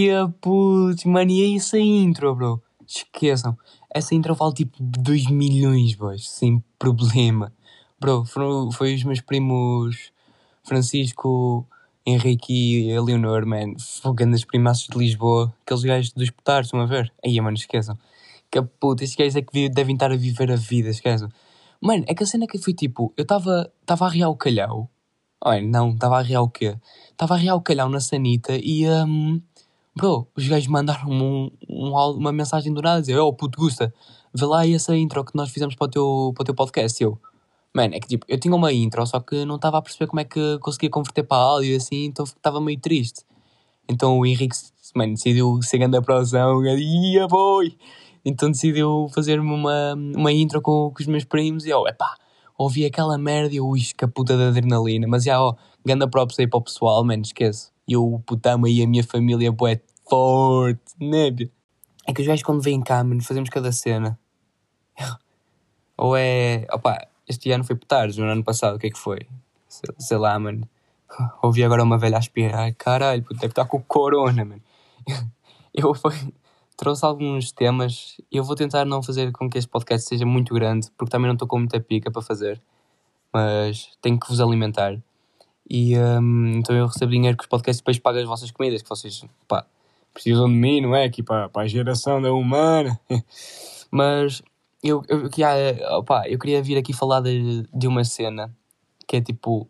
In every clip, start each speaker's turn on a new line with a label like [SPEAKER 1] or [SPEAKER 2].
[SPEAKER 1] Que putz, mano, e é essa intro, bro? Esqueçam. Essa intro vale tipo 2 milhões, boys, sem problema. Bro, foram, foi os meus primos Francisco, Henrique e Leonor, man. Fogando as primaças de Lisboa. Aqueles gajos dos potares, estão a ver? Aí, mano, esqueçam. Que puta, estes gajos é que devem estar a viver a vida, esqueçam. Mano, é que a cena que foi tipo, eu estava a arriar o calhau. Olha, não, estava a arriar o quê? Estava a arriar o calhau na sanita e, hum, bro, os gajos mandaram-me um, um uma mensagem do nada a dizer: Oh, puto, Gusta, vê lá essa intro que nós fizemos para o teu, para o teu podcast. E eu, mano, é que tipo, eu tinha uma intro, só que não estava a perceber como é que conseguia converter para áudio e assim, então estava meio triste. Então o Henrique, mano, decidiu ser grande a produção, ia boy! Então decidiu fazer-me uma, uma intro com, com os meus primos e eu, epá, ouvi aquela merda e eu, ui, que puta de adrenalina. Mas já, ó, ganda props aí para o pessoal, mano, esquece. E eu, putama aí a minha família, bué, forte, né? É que os gajos quando vêm cá, mano, fazemos cada cena. Ou é, opá, este ano foi putares, no ano passado, o que é que foi? Sei, sei lá, mano. Ouvi agora uma velha a espirrar, caralho, puto, deve estar com corona, mano. Eu foi- trouxe alguns temas e eu vou tentar não fazer com que este podcast seja muito grande, porque também não estou com muita pica para fazer, mas tenho que vos alimentar. E hum, então eu recebo dinheiro que os podcasts depois pagam as vossas comidas, que vocês, pá, precisam de mim, não é? Aqui para, para a geração da humana. Mas eu, eu, queria, opá, eu queria vir aqui falar de, de uma cena que é tipo.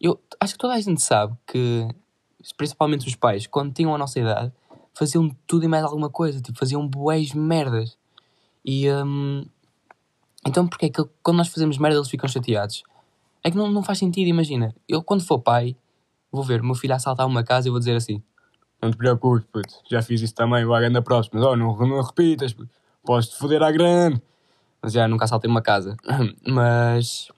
[SPEAKER 1] Eu acho que toda a gente sabe que, principalmente os pais, quando tinham a nossa idade, faziam tudo e mais alguma coisa, tipo, faziam boés merdas. E hum, então porque é que quando nós fazemos merda eles ficam chateados? É que não, não faz sentido, imagina. Eu quando for pai, vou ver o meu filho assaltar uma casa e vou dizer assim: Não te preocupes, puto, já fiz isso também, vai na próxima, oh, não, não repitas, puto. podes-te foder à grande. Mas já nunca assaltei uma casa. mas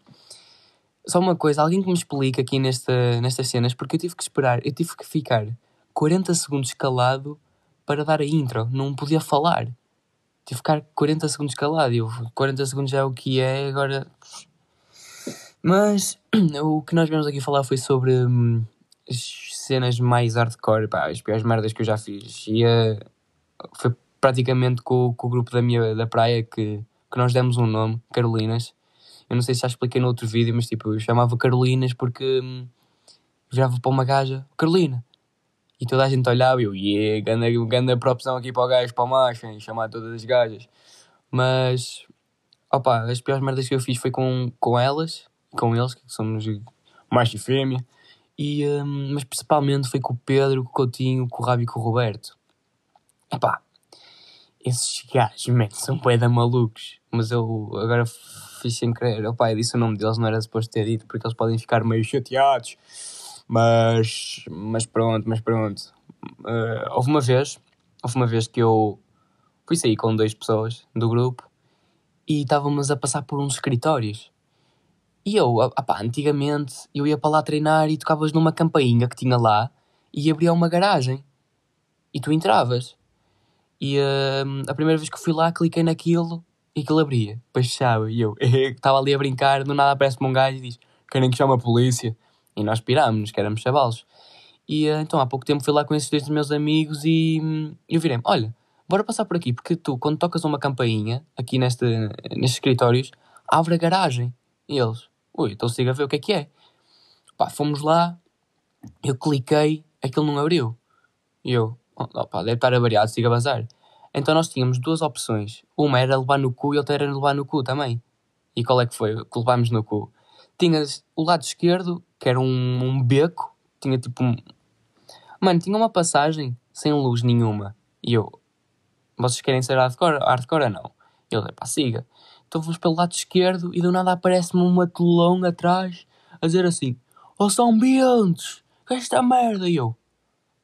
[SPEAKER 1] só uma coisa, alguém que me explique aqui nesta, nestas cenas, porque eu tive que esperar, eu tive que ficar 40 segundos calado para dar a intro, não podia falar. Tive que ficar 40 segundos calado, e eu, 40 segundos já é o que é, agora. Mas o que nós vamos aqui falar foi sobre hum, as cenas mais hardcore, pá, as piores merdas que eu já fiz. E eh, foi praticamente com, com o grupo da minha da praia que, que nós demos um nome, Carolinas. Eu não sei se já expliquei no outro vídeo, mas tipo, eu chamava Carolinas porque hum, virava para uma gaja, Carolina. E toda a gente olhava e eu, yeah, ganda, ganda propção aqui para o gajo, para o macho, hein, chamar todas as gajas. Mas, opa, as piores merdas que eu fiz foi com, com elas, com eles, que somos macho e fêmea. E, hum, mas principalmente foi com o Pedro, com o Coutinho, com o Rabi e com o Roberto. Epá, esses gajos, man, são poeda malucos. Mas eu agora fiz sem querer. Opá, eu disse o nome deles, não era suposto ter dito, porque eles podem ficar meio chateados. Mas, mas pronto, mas pronto. Eh, houve uma vez, houve uma vez que eu fui sair com duas pessoas do grupo e estávamos a passar por uns escritórios. E eu, ah, pá, antigamente, eu ia para lá treinar e tocavas numa campainha que tinha lá e abria uma garagem. E tu entravas. E hum, a primeira vez que fui lá, cliquei naquilo e aquilo abria. Depois fechava. E eu estava ali a brincar, do nada aparece-me um gajo e diz: Querem que chame a polícia? E nós pirámos-nos, que éramos chavalos. E eh, então há pouco tempo fui lá com esses dois meus amigos e hum, eu virei-me: Olha, bora passar por aqui, porque tu, quando tocas uma campainha, aqui neste, nestes escritórios, abre a garagem. E eles: Ui, então siga a ver o que é que é. Pá, fomos lá, eu cliquei, aquilo não abriu. E eu: oh, pá, deve estar avariado, siga a bazar. Então nós tínhamos duas opções. Uma era levar no cu e outra era levar no cu também. E qual é que foi? Que levámos no cu. Tinhas o lado esquerdo, que era um, um beco, tinha tipo um. Mano, tinha uma passagem sem luz nenhuma. E eu, vocês querem ser hardcore, hardcore ou não? E ele, pá, siga. Fomos pelo lado esquerdo e do nada aparece-me um matulão atrás a dizer assim: Ó São Bentes, o esta merda. E eu,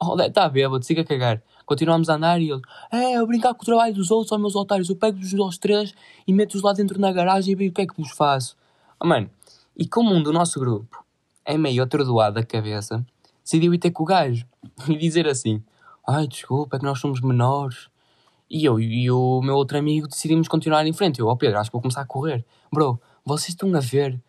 [SPEAKER 1] oh, está bêbado, siga a cagar. Continuámos a andar e ele, é, eu brincar com o trabalho dos outros, aos meus otários, eu pego-vos aos três e meto-os lá dentro na garagem e vejo o que é que vos faço. Oh, mano, e como um do nosso grupo é meio atordoado da cabeça, decidiu ir ter com o gajo e dizer assim, ai, desculpa, é que nós somos menores. E eu e o meu outro amigo decidimos continuar em frente. Eu, ó oh Pedro, acho que vou começar a correr. Bro, vocês estão a ver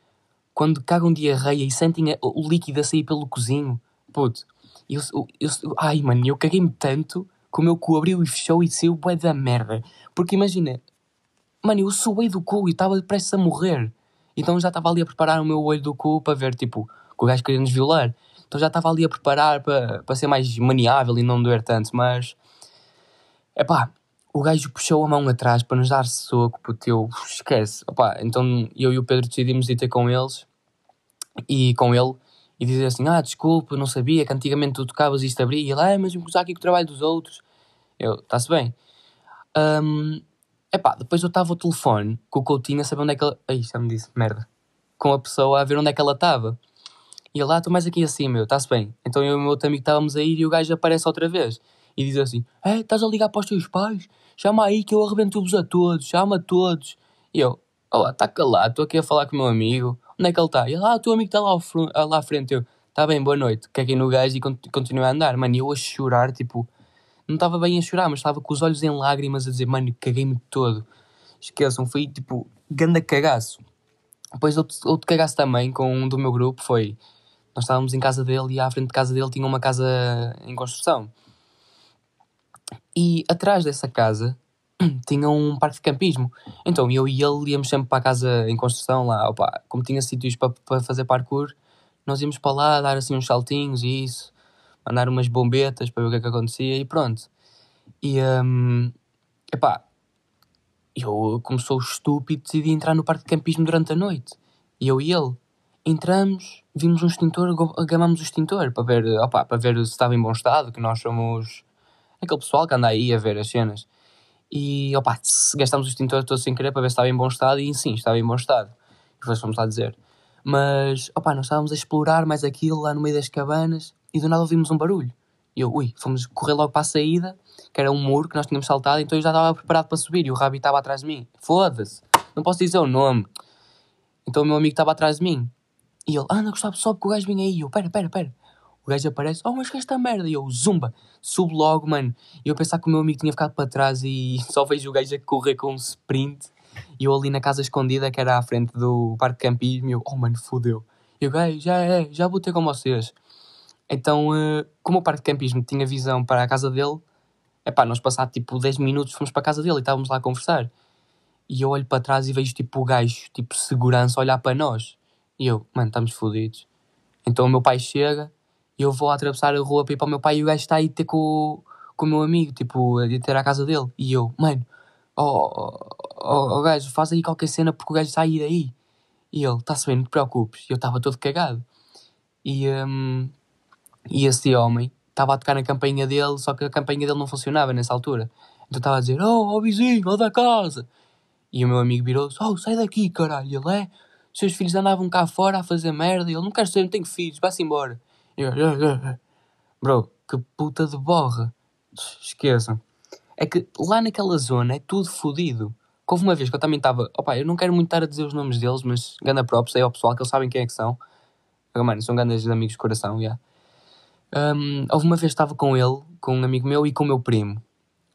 [SPEAKER 1] quando cagam diarreia e sentem o líquido a sair pelo cozinho? Puto, eu, eu, eu, ai mano, eu caguei-me tanto que o meu cu abriu e fechou e saiu bué da merda. Porque imagina, mano, eu suei do cu e estava prestes a morrer. Então já estava ali a preparar o meu olho do cu para ver, tipo, que o gajo queria nos violar. Então já estava ali a preparar para, para ser mais maniável e não doer tanto, mas. é pá, o gajo puxou a mão atrás para nos dar soco, puto, eu esquece. Opa, então eu e o Pedro decidimos ir ter com eles e com ele e dizer assim: Ah, desculpa, não sabia que antigamente tu tocavas e isto abria. E ele, ah, mas usar aqui com o trabalho dos outros. Eu, está-se bem. Um, epá, depois eu estava ao telefone com o Coutinho a saber onde é que ele. Ai, já me disse, merda. Com a pessoa a ver onde é que ela estava. E ele, ah, estou mais aqui assim, meu, está-se bem. Então eu e o meu outro amigo estávamos a ir e o gajo aparece outra vez e diz assim: É, estás a ligar para os teus pais? Chama aí que eu arrebento-vos a todos, chama a todos. E eu: Olá, está calado, estou aqui a falar com o meu amigo. Onde é que ele está? E ele: Ah, o teu amigo está lá, ao lá à frente. Eu: Está bem, boa noite. Caguei no gajo e continuei a andar. Mano, eu a chorar, tipo, não estava bem a chorar, mas estava com os olhos em lágrimas a dizer: Mano, caguei-me todo. Esqueçam, foi tipo, ganda cagaço. Depois outro, outro cagaço também com um do meu grupo foi. Nós estávamos em casa dele e à frente de casa dele tinha uma casa em construção. E atrás dessa casa tinha um parque de campismo. Então eu e ele íamos sempre para a casa em construção lá. Opa, como tinha sítios para, para fazer parkour, nós íamos para lá dar assim uns saltinhos e isso, mandar umas bombetas para ver o que é que acontecia e pronto. E um, epá, eu, como sou estúpido, decidi entrar no parque de campismo durante a noite. E eu e ele entramos, vimos um extintor, agamamos o extintor para ver, opa, para ver se estava em bom estado, que nós somos aquele pessoal que anda aí a ver as cenas. E opa, gastámos o extintor todo sem querer para ver se estava em bom estado e sim, estava em bom estado. E depois fomos lá dizer. Mas opa, nós estávamos a explorar mais aquilo lá no meio das cabanas e do nada ouvimos um barulho. E eu, ui, fomos correr logo para a saída, que era um muro que nós tínhamos saltado, então eu já estava preparado para subir e o Rabi estava atrás de mim. Foda-se, não posso dizer o nome. Então o meu amigo estava atrás de mim. E ele, anda, Gustavo, sobe que o gajo vem aí. Eu, pera, pera, pera. O gajo aparece, oh, mas que esta merda? E eu, zumba, subo logo, mano. E eu pensar que o meu amigo tinha ficado para trás e só vejo o gajo a correr com um sprint. E eu ali na casa escondida, que era à frente do parque de campismo, e eu, oh, mano, fodeu. E o gajo, já é, já vou ter com vocês. Então, uh, como o parque de campismo tinha visão para a casa dele, é pá, nós passados tipo 10 minutos fomos para a casa dele e estávamos lá a conversar. E eu olho para trás e vejo tipo o gajo, tipo segurança, olhar para nós. E eu, mano, estamos fodidos. Então o meu pai chega e eu vou atravessar a rua para ir para o meu pai e o gajo está aí ter com, com o meu amigo, tipo, a ter à casa dele. E eu, mano, oh, oh, oh, gajo, faz aí qualquer cena porque o gajo está aí daí. E ele, está-se bem, não te preocupes. E eu estava todo cagado. E, um, e esse homem estava a tocar na campainha dele, só que a campainha dele não funcionava nessa altura. Então estava a dizer, oh, oh vizinho, ó da casa. E o meu amigo virou-se, oh, sai daqui, caralho. Ele é, seus filhos andavam cá fora a fazer merda. E ele, não quero ser, não tenho filhos, vá-se embora. Bro, que puta de borra. Esqueçam. É que lá naquela zona é tudo fodido. Houve uma vez que eu também estava. Opa, eu não quero muito estar a dizer os nomes deles, mas ganda props aí ao pessoal que eles sabem quem é que são. Mano, são grandes amigos de coração, já. Yeah. Um, houve uma vez que estava com ele, com um amigo meu e com o meu primo.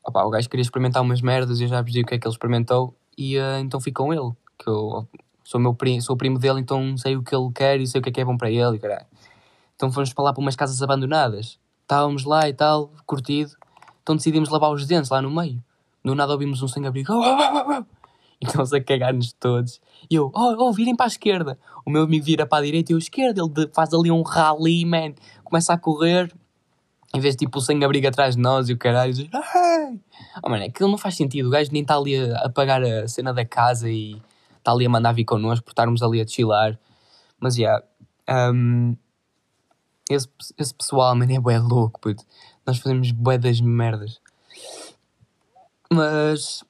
[SPEAKER 1] Opa, o gajo queria experimentar umas merdas e eu já vos digo o que é que ele experimentou e uh, então fui com ele. Que eu sou, meu primo, sou primo dele, então sei o que ele quer e sei o que é que é bom para ele caralho. Então fomos para lá para umas casas abandonadas. Estávamos lá e tal, curtido. Então decidimos lavar os dentes lá no meio. Do nada ouvimos um sem-abrigo. Oh, oh, oh, e estamos a cagar-nos todos. E eu, oh, oh, virem para a esquerda. O meu amigo vira para a direita e eu, esquerda. Ele faz ali um rally, man. Começa a correr. Em vez de tipo o sem-abrigo atrás de nós e o caralho. Diz! Oh, mano, aquilo não faz sentido. O gajo nem está ali a, a pagar a cena da casa e está ali a mandar vir connosco por estarmos ali a chilar. Mas, já. Yeah, um, esse, esse pessoal, mano, é bué louco, puto. Nós fazemos bué das merdas. Mas,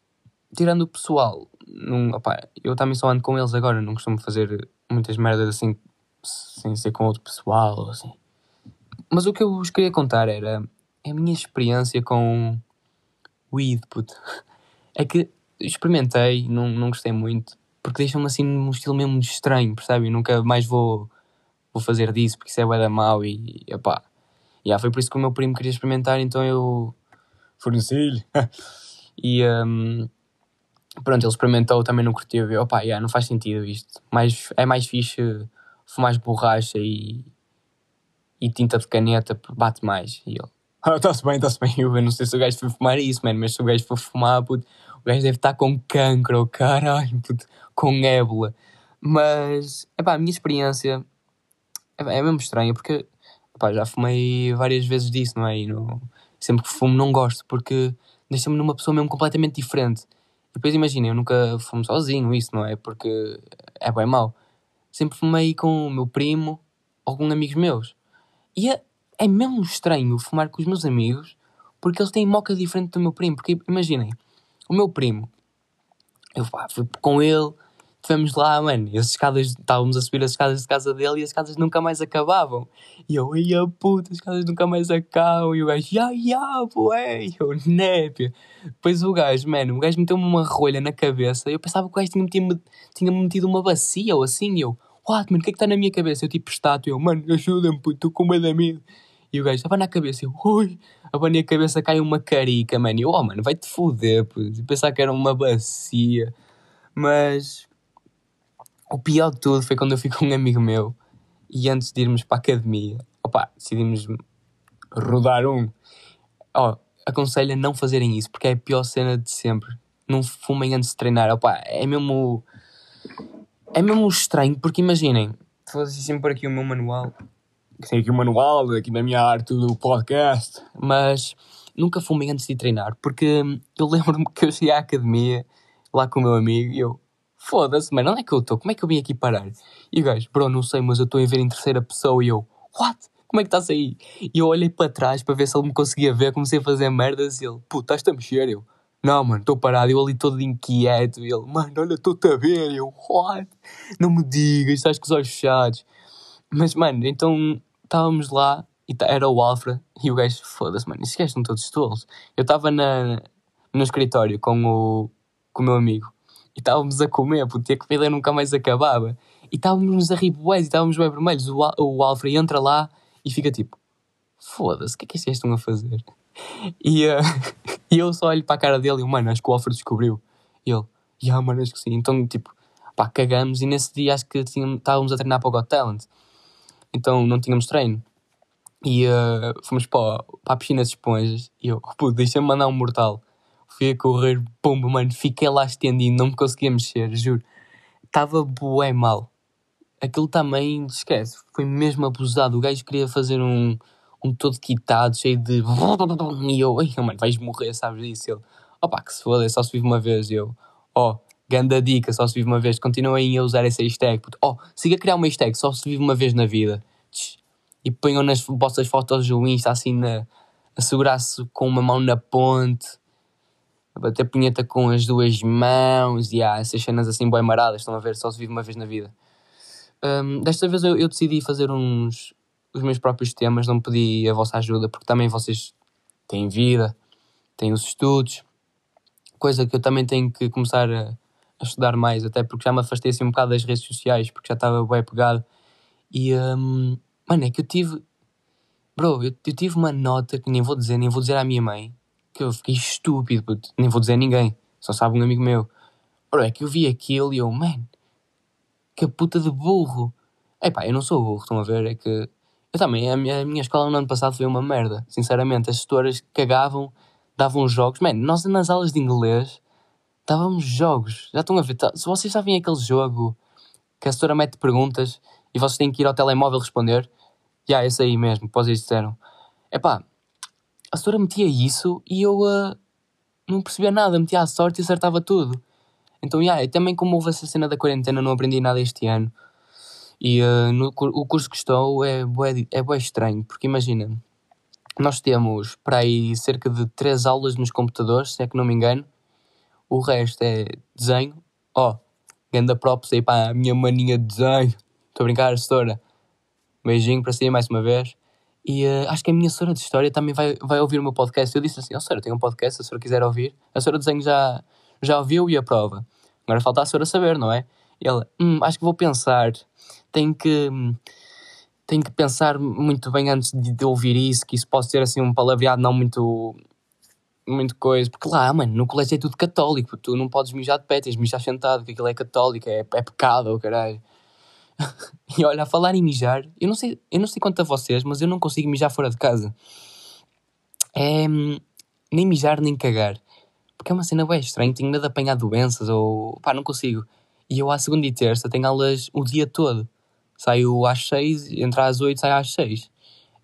[SPEAKER 1] tirando o pessoal, não, opa, eu também só ando com eles agora, não costumo fazer muitas merdas assim, sem ser com outro pessoal, assim. mas o que eu vos queria contar era a minha experiência com weed, puto. É que experimentei, não, não gostei muito, porque deixa-me assim num estilo mesmo estranho, percebe? Eu nunca mais vou, vou fazer disso, porque isso é bué da mau e, e pá. Yeah, foi por isso que o meu primo queria experimentar, então eu forneci-lhe. e um, pronto, ele experimentou, também não curtiu. Eu, opá, yeah, não faz sentido isto. Mais, é mais fixe fumar borracha e, e tinta de caneta, bate mais. E ele, ah, está-se bem, está-se bem. Eu não sei se o gajo foi fumar isso, mano, mas se o gajo for fumar, puto, o gajo deve estar com cancro, caralho, puto, com ébola. Mas, epá, a minha experiência é, é mesmo estranha, porque já fumei várias vezes disso, não é? E sempre que fumo não gosto, porque deixa-me numa pessoa mesmo completamente diferente. E depois imagina, eu nunca fumo sozinho, isso, não é? Porque é bem mau. Sempre fumei com o meu primo ou com amigos meus. E é, é mesmo estranho fumar com os meus amigos, porque eles têm moca diferente do meu primo. Porque imaginem, o meu primo, eu pá, fui com ele, estivemos lá, mano, e as escadas, estávamos a subir as escadas de casa dele e as escadas nunca mais acabavam. E eu, ia puta, as escadas nunca mais acabam. E o gajo, ya, ya, bué. E eu, népia. Depois o gajo, mano, o gajo meteu-me uma rolha na cabeça. Eu pensava que o gajo tinha metido, tinha metido uma bacia ou assim. E eu, what, mano, o que é que está na minha cabeça? Eu tipo estátua, eu, mano, ajuda-me, puto, estou com medo da medo. E o gajo, abana a cabeça, eu, ui, abana a cabeça, cai uma carica, mano. E eu, oh, mano, vai-te foder. Pensar que era uma bacia. Mas o pior de tudo foi quando eu fui com um amigo meu e antes de irmos para a academia, opá, decidimos rodar um. Ó, oh, aconselho a não fazerem isso porque é a pior cena de sempre. Não fumem antes de treinar, opá, é mesmo. É mesmo estranho porque imaginem, fosse sempre aqui o meu manual, tem aqui o manual, aqui na minha arte do podcast, mas nunca fumei antes de treinar porque eu lembro-me que eu cheguei à academia lá com o meu amigo e eu foda-se, mano, onde é que eu estou? Como é que eu vim aqui parar? E o gajo, bro, não sei, mas eu estou a ver em terceira pessoa e eu, what? Como é que estás aí? E eu olhei para trás para ver se ele me conseguia ver, comecei a fazer merdas e ele, puto, estás-te a mexer? Eu, não, mano, estou parado. Eu ali todo inquieto e ele, mano, olha, estou-te a ver. E eu, what? Não me digas, estás com os olhos fechados. Mas, mano, então estávamos lá e era o Alfred e o gajo, foda-se, mano, esses gajos estão todos tolos. Eu estava no escritório com o, com o meu amigo e estávamos a comer, porque a comida nunca mais acabava. E estávamos a rir e estávamos bem vermelhos. O, o Alfred entra lá e fica tipo: Foda-se, o que é que estes estão a fazer? E, uh, e eu só olho para a cara dele e, mano, acho que o Alfred descobriu. E ele: Ya, yeah, mano, acho que sim. Então, tipo, pá, cagamos. E nesse dia acho que tínhamos, estávamos a treinar para o Got Talent. Então não tínhamos treino. E uh, fomos para, para a piscina de esponjas. E eu, pô, deixa-me mandar um mortal fui a correr, pumba, mano, fiquei lá estendido, não me conseguia mexer, juro. Estava bué mal. Aquilo também, esquece, foi mesmo abusado. O gajo queria fazer um, um todo quitado, cheio de. E eu, ai, mano, vais morrer, sabes disso? Ele, opá, que se foda, só se vive uma vez. E eu, ó, oh, ganda dica, só se vive uma vez. Continuem a usar essa hashtag. Ó, oh, siga a criar uma hashtag, só se vive uma vez na vida. E ponham nas vossas fotos do Insta assim na, a segurar-se com uma mão na ponte a bater punheta com as duas mãos e há essas cenas assim bem maradas, estão a ver, só se vive uma vez na vida. Um, desta vez eu, eu, decidi fazer uns os meus próprios temas, não pedi a vossa ajuda, porque também vocês têm vida, têm os estudos, coisa que eu também tenho que começar a, a estudar mais, até porque já me afastei assim um bocado das redes sociais, porque já estava bem pegado. E, um, mano, é que eu tive, bro, eu, eu tive uma nota que nem vou dizer, nem vou dizer à minha mãe, que eu fiquei estúpido, puto. nem vou dizer a ninguém, só sabe um amigo meu. Bro, é que eu vi aquilo e eu, man, que puta de burro. É pá, eu não sou burro, estão a ver? É que eu também, a minha, a minha escola no ano passado foi uma merda, sinceramente. As gestoras cagavam, davam jogos. Man, nós nas aulas de inglês dávamos jogos. Já estão a ver? Tá, se vocês sabem aquele jogo que a setora mete perguntas e vocês têm que ir ao telemóvel responder, já, yeah, esse aí mesmo, que vocês disseram. É pá, a senhora metia isso e eu uh, não percebia nada, metia a sorte e acertava tudo. Então, yeah, também como houve essa cena da quarentena, não aprendi nada este ano. E uh, no, o curso que estou é bué, é estranho, porque imagina, nós temos para aí cerca de 3 aulas nos computadores, se é que não me engano. O resto é desenho. Ó, oh, ganda props aí para a minha maninha de desenho. Estou a brincar, setora. Beijinho para si mais uma vez. E uh, acho que a minha senhora de história também vai, vai ouvir o meu podcast. Eu disse assim: Ó, oh, senhora, tenho um podcast, se a senhora quiser ouvir. A senhora de desenho já, já ouviu e aprova. Agora falta a senhora saber, não é? E ela: Hum, acho que vou pensar. Tenho que. Tenho que pensar muito bem antes de, de ouvir isso, que isso pode ser assim um palavreado não muito muito coisa, porque lá, mano, no colégio é tudo católico, tu não podes mijar de pé, tens de mijar sentado, porque aquilo é católico, é, é pecado, oh, caralho. e olha, a falar em mijar, eu não sei, eu não sei quanto a vocês, mas eu não consigo mijar fora de casa. É nem mijar nem cagar. Porque é uma cena bem estranha, tenho medo de apanhar doenças ou pá, não consigo. E eu à segunda e terça tenho aulas o dia todo. Saio às seis, entro às oito, saio às seis.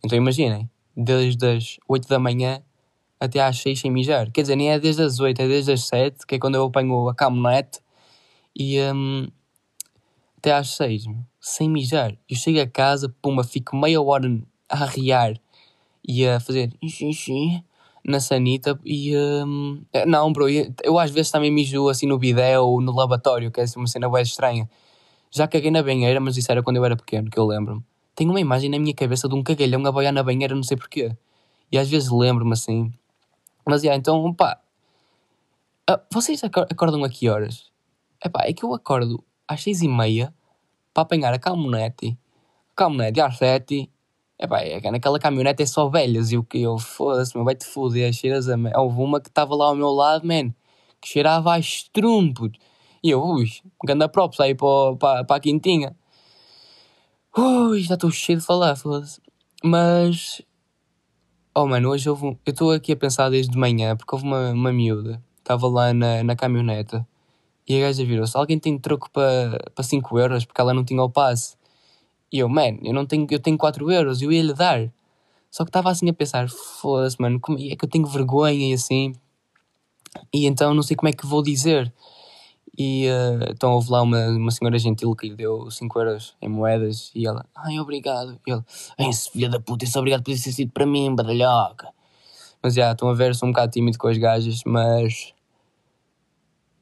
[SPEAKER 1] Então imaginem, desde as oito da manhã até às seis sem mijar. Quer dizer, nem é desde as oito, é desde as sete, que é quando eu apanho a caminhonete. E um, até às seis, sem mijar. Eu chego a casa, puma, fico meia hora a arriar e a fazer xixi na sanita e um, é, não, bro, eu, às vezes também mijo assim no bidé ou no lavatório, que é assim uma cena bem estranha. Já caguei na banheira, mas isso era quando eu era pequeno, que eu lembro-me. Tenho uma imagem na minha cabeça de um cagalhão a boiar na banheira, não sei porquê. E às vezes lembro-me assim. Mas, yeah, então, pá. Uh, vocês acordam a que horas? Epá, é que eu acordo às seis e meia para apanhar a caminhonete. A caminhonete às sete. Epá, é que naquela caminhonete é só velhas. E o que eu, foda-se, meu, vai-te foder. Cheiras a... Houve uma que estava lá ao meu lado, man, que cheirava a estrumpo. E eu, ui, ganda props aí para, a quintinha. Ui, já estou cheio de falar, foda-se. Mas, oh mano, hoje houve um... Eu estou aqui a pensar desde de manhã, porque houve uma, uma miúda, estava lá na, na e a gaja virou-se: Alguém tem troco para pa 5 euros? Porque ela não tinha o passe. E eu, man, eu não tenho, eu tenho 4 euros, eu ia lhe dar. Só que estava assim a pensar: foda-se, mano, como é que eu tenho vergonha e assim. E então não sei como é que vou dizer. E uh, então houve lá uma, uma senhora gentil que lhe deu 5 euros em moedas e ela, ai obrigado. E ele, esse filho da puta, esse obrigado por ter sido para mim, badalhoca. Mas já, estão a ver, sou um bocado tímido com as gajas, mas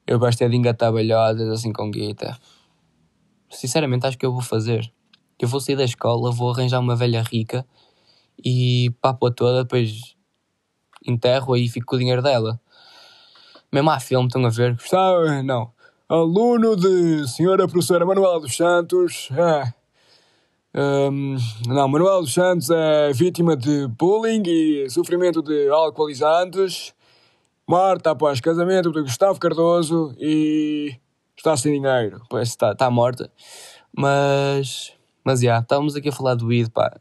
[SPEAKER 1] eu gosto é de engatar balhodas assim com guita. Sinceramente, acho que eu vou fazer. Eu vou sair da escola, vou arranjar uma velha rica e papo-a toda, depois enterro e fico com o dinheiro dela. Mesmo há filme, estão a ver? Gostava? Não. Aluno de senhora professora Manuela dos Santos. É. Um, não, Manuel dos Santos é vítima de bullying e sofrimento de alcoolizantes. Marta após casamento de Gustavo Cardoso e está sem dinheiro. Pois está, está morta. Mas, mas já, yeah, estávamos aqui a falar do ID, pá.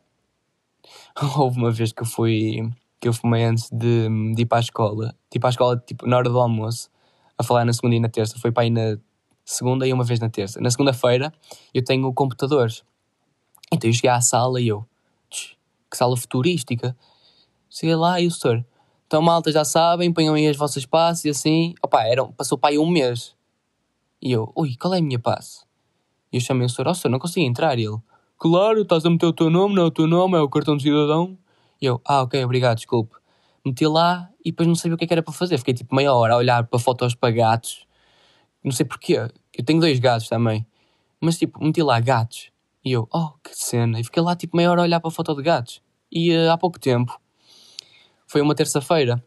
[SPEAKER 1] Houve uma vez que eu fui, que eu fumei antes de, de ir para a escola. Tipo, à escola, tipo, na hora do almoço, a falar na segunda e na terça. Foi para ir na segunda e uma vez na terça. Na segunda-feira eu tenho computadores. Então eu cheguei à sala e eu, que sala futurística. Cheguei lá e o senhor, então, malta, já sabem, ponham aí as vossas passes e assim. Opa, eram, passou aí um mês. E eu, ui, qual é a minha passe? E eu chamei o senhor, ó oh, senhor, não consigo entrar. E ele, claro, estás a meter o teu nome, não é o teu nome, é o cartão de cidadão. E eu, ah, ok, obrigado, desculpe. Meti lá e depois não sabia o que, é que era para fazer. Fiquei tipo meia hora a olhar para fotos para gatos. Não sei porquê. Eu tenho dois gatos também. Mas tipo, meti lá gatos. E eu, oh, que cena. E fiquei lá tipo meia hora a olhar para a foto de gatos. E uh, há pouco tempo foi uma terça-feira.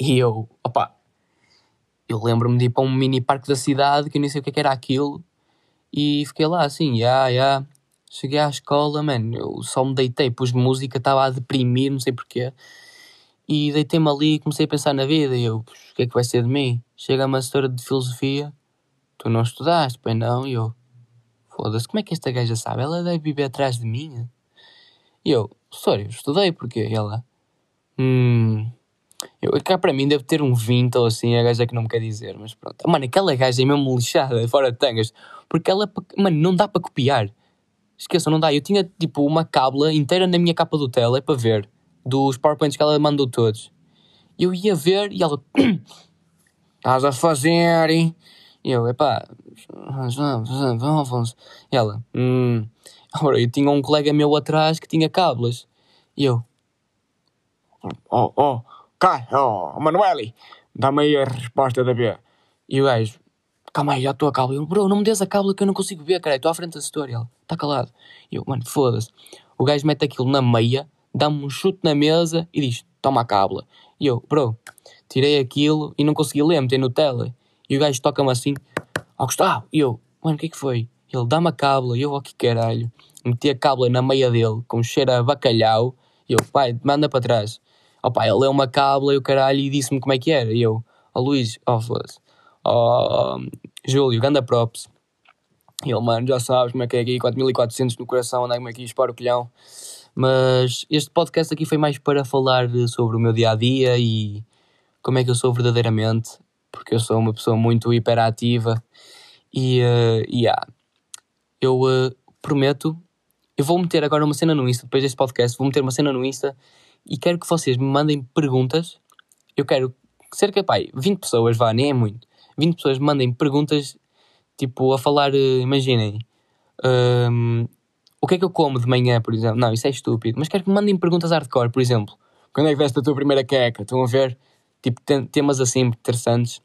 [SPEAKER 1] E eu, opá, eu lembro-me de ir para um mini parque da cidade, que eu nem sei o que, é era aquilo, e fiquei lá assim, já, já. Cheguei à escola, mano, eu só me deitei, pus música, estava a deprimir, não sei porquê. E deitei-me ali e comecei a pensar na vida, e eu, o que é que vai ser de mim? Chega uma história de filosofia, tu não estudaste, pois não? E eu, foda-se, como é que esta gaja sabe? Ela deve viver atrás de mim? E eu, sorry, eu estudei, porque ela Hum. Eu, cá para mim deve ter um 20 ou assim, a gaja é que não me quer dizer, mas pronto. Mano, aquela gaja é mesmo lixada, fora de tangas, porque ela, mano, não dá para copiar. Esqueçam, não dá. Eu tinha tipo uma cábula inteira na minha capa do tele para ver, dos PowerPoints que ela mandou todos. Eu ia ver e ela, estás a fazer, hein? E eu, epá, vamos, E ela, hum. Agora, eu tinha um colega meu atrás que tinha cábulas. E eu, Oh, oh, cá, oh, Manueli, dá-me aí a resposta da B. E o gajo, calma aí, já estou a cábula. Eu, bro, não me des a cábula que eu não consigo ver, cara, estou à frente da setor. Ele, está calado. E eu, mano, foda-se. O gajo mete aquilo na meia dá-me um chute na mesa e diz: Toma a cábula. E eu, bro, tirei aquilo e não consegui ler, metei no tele. E o gajo toca-me assim: Ó oh, Gustavo. E eu, mano, o que é que foi? Ele dá-me a cábula. E eu, ó, oh, que caralho. Meti a cábula na meia dele, com cheiro a bacalhau. E eu, pai, manda para trás. Pai, ele leu uma cábula e o caralho e disse-me como é que era. E eu, ó, oh, Luís, ó, oh, foda-se. Oh, Júlio, ganda props. E ele, mano, já sabes como é que é aqui, 4400 no coração, andai como aqui, esparo o quilhão. Mas este podcast aqui foi mais para falar sobre o meu dia a dia e como é que eu sou verdadeiramente, porque eu sou uma pessoa muito hiperativa e, uh, yeah, eu uh, prometo, eu vou meter agora uma cena no Insta, depois deste podcast, vou meter uma cena no Insta e quero que vocês me mandem perguntas. Eu quero cerca, pai, 20 pessoas, vá, nem é muito, 20 pessoas mandem perguntas, tipo, a falar, uh, imaginem, um, o que é que eu como de manhã, por exemplo? Não, isso é estúpido. Mas quero que me mandem perguntas hardcore, por exemplo. Quando é que veste a tua primeira queca? Estão a ver? Tipo, temas assim interessantes.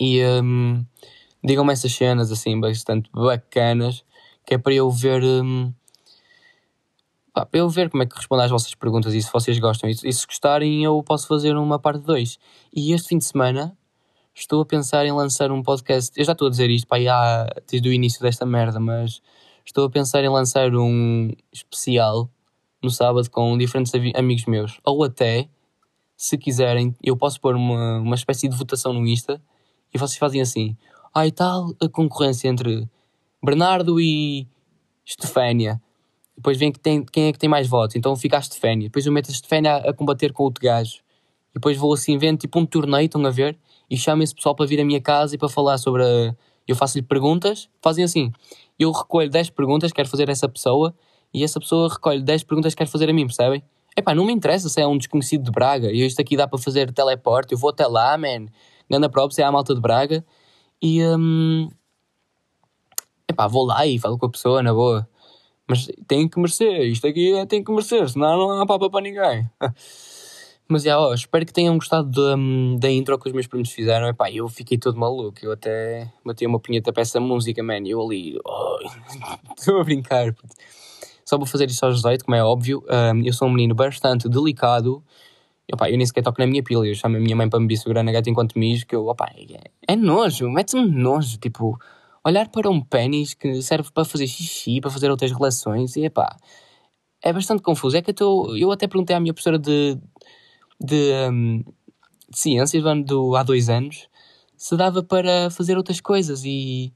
[SPEAKER 1] E um, digam-me essas cenas assim bastante bacanas, que é para eu ver. Um, pá, para eu ver como é que respondo às vossas perguntas e se vocês gostam. E, e se gostarem, eu posso fazer uma parte 2. E este fim de semana estou a pensar em lançar um podcast. Eu já estou a dizer isto, pá, há, desde o início desta merda, mas Estou a pensar em lançar um especial no sábado com diferentes amigos meus. Ou até, se quiserem, eu posso pôr uma, uma espécie de votação no Insta e vocês fazem assim. Ah, e tal a concorrência entre Bernardo e Estefânia. Depois vem que tem, quem é que tem mais votos. Então fica a Estefânia. Depois eu meto a Estefânia a, a combater com outro gajo. E depois vou assim, vendo tipo um torneio, estão a ver? E chamo esse pessoal para vir à minha casa e para falar sobre a... Eu faço-lhe perguntas, fazem assim eu recolho 10 perguntas que quero fazer a essa pessoa e essa pessoa recolhe 10 perguntas que quero fazer a mim, percebem? Epá, não me interessa se é um desconhecido de Braga e isto aqui dá para fazer teleporte, eu vou até lá, man. Ganda se é a malta de Braga e. Um, epá, vou lá e falo com a pessoa na boa. Mas tem que merecer, isto aqui é, tem que merecer, senão não há papa para ninguém. Mas já, ó, espero que tenham gostado da, da intro que os meus primos fizeram. Epá, eu fiquei todo maluco. Eu até bati uma punheta para essa música, man. Eu ali, oh, estou a brincar. Só vou fazer isto aos 18, como é óbvio. Um, eu sou um menino bastante delicado. Epá, eu nem sequer toco na minha pila. Eu chamo a minha mãe para me bissugar na gata enquanto mijo. Que eu, é, é nojo, mete-me nojo. Tipo, olhar para um pênis que serve para fazer xixi, para fazer outras relações. E epá, é bastante confuso. É que eu, tô, eu até perguntei à minha professora de de, um, de ciências do, há dois anos se dava para fazer outras coisas e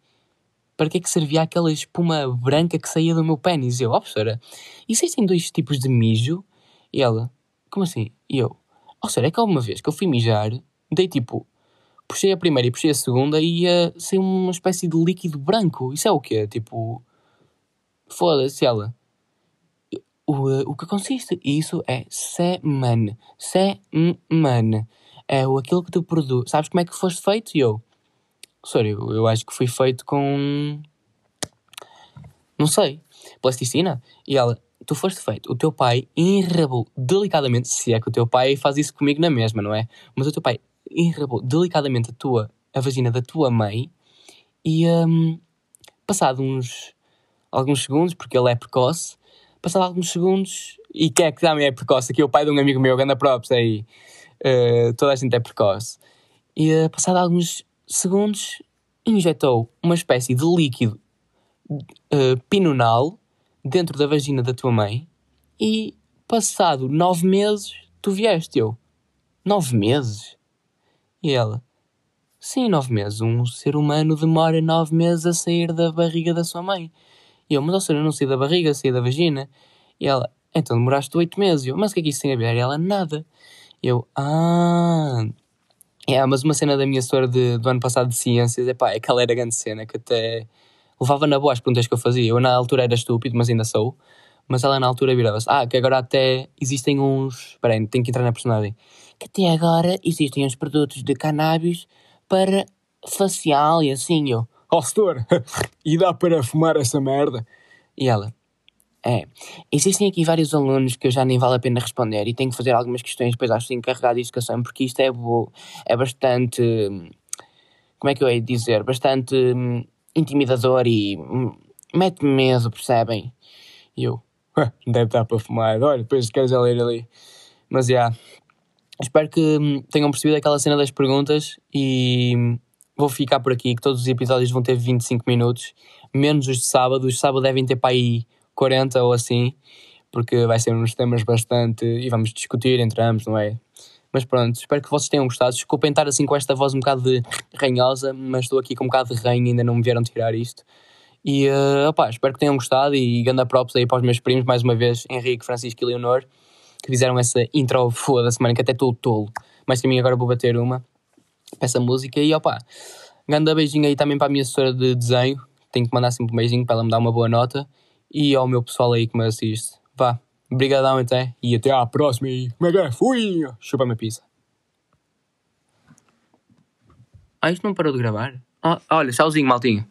[SPEAKER 1] para que é que servia aquela espuma branca que saía do meu pênis? E eu, ó oh, professora, existem dois tipos de mijo? E ela, como assim? E eu, ó oh, professora, é que alguma vez que eu fui mijar, dei tipo, puxei a primeira e puxei a segunda e ia ser uma espécie de líquido branco. Isso é o quê? Tipo, foda-se ela o, eh, o que consiste isso é semen. Semen. É aquilo que tu produz. Sabes como é que foste feito? E eu, eu, eu acho que fui feito com. Não sei. Plasticina. E ela, tu foste feito. O teu pai enrabou delicadamente, se é que o teu pai faz isso comigo na mesma, não é? Mas o teu pai enrabou delicadamente a tua, a vagina da tua mãe e, um, passado uns, alguns segundos, porque ele é precoce, passado alguns segundos, e quem é que também é precoce? Aqui é o pai de um amigo meu, Ganda Props aí, uh, toda a gente é precoce. E uh, passado alguns segundos, injetou uma espécie de líquido uh, pinonal dentro da vagina da tua mãe e passado nove meses tu vieste eu. Nove meses? E ela, sim, nove meses. Um ser humano demora nove meses a sair da barriga da sua mãe. E eu, mas senhor eu não saí da barriga, saí da vagina. E ela, então demoraste oito meses. E eu, mas o que é que isso tem a ver? E ela, nada. E eu, ah. É, mas uma cena da minha história de, do ano passado de ciências, é pá, aquela era grande cena que até levava na boa as perguntas que eu fazia. Eu na altura era estúpido, mas ainda sou. Mas ela na altura virava-se, ah, que agora até existem uns. Espera aí, tenho que entrar na personagem. Que até agora existem uns produtos de cannabis para facial e assim. Eu,
[SPEAKER 2] Ó oh, setor, e dá para fumar essa merda?
[SPEAKER 1] E ela, é, existem aqui vários alunos que eu já nem vale a pena responder e tenho que fazer algumas questões, depois acho que encarregar de educação, porque isto é, é bastante, como é que eu ia dizer, bastante hum, intimidador e hum, mete medo, percebem? E eu,
[SPEAKER 2] deve estar para fumar. Olha, depois queres ela ir ali.
[SPEAKER 1] Mas já. Yeah. Espero que hum, tenham percebido aquela cena das perguntas e hum, vou ficar por aqui, que todos os episódios vão ter 25 minutos, menos os de sábado. Os de sábado devem ter para aí 40 ou assim, porque vai ser uns temas bastante. e vamos discutir entre ambos, não é? Mas pronto, espero que vocês tenham gostado. Desculpem estar assim com esta voz um bocado de ranhosa, mas estou aqui com um bocado de ranho, ainda não me vieram tirar isto. E uh, opá, espero que tenham gostado e ganda props aí para os meus primos, mais uma vez, Henrique, Francisco e Leonor, que fizeram essa intro foda da semana, que até estou tolo. Mas que a mim agora vou bater uma para essa música. E opá, ganda beijinho aí também para a minha assessora de desenho, tenho que mandar sempre um beijinho para ela me dar uma boa nota. E ao meu pessoal aí que me assiste. Vá, Obrigadão até e até à próxima. Como é que é? Fui! Chupa-me a pizza. Ah, isto não parou de gravar? Ah, olha, tchauzinho, maltinho.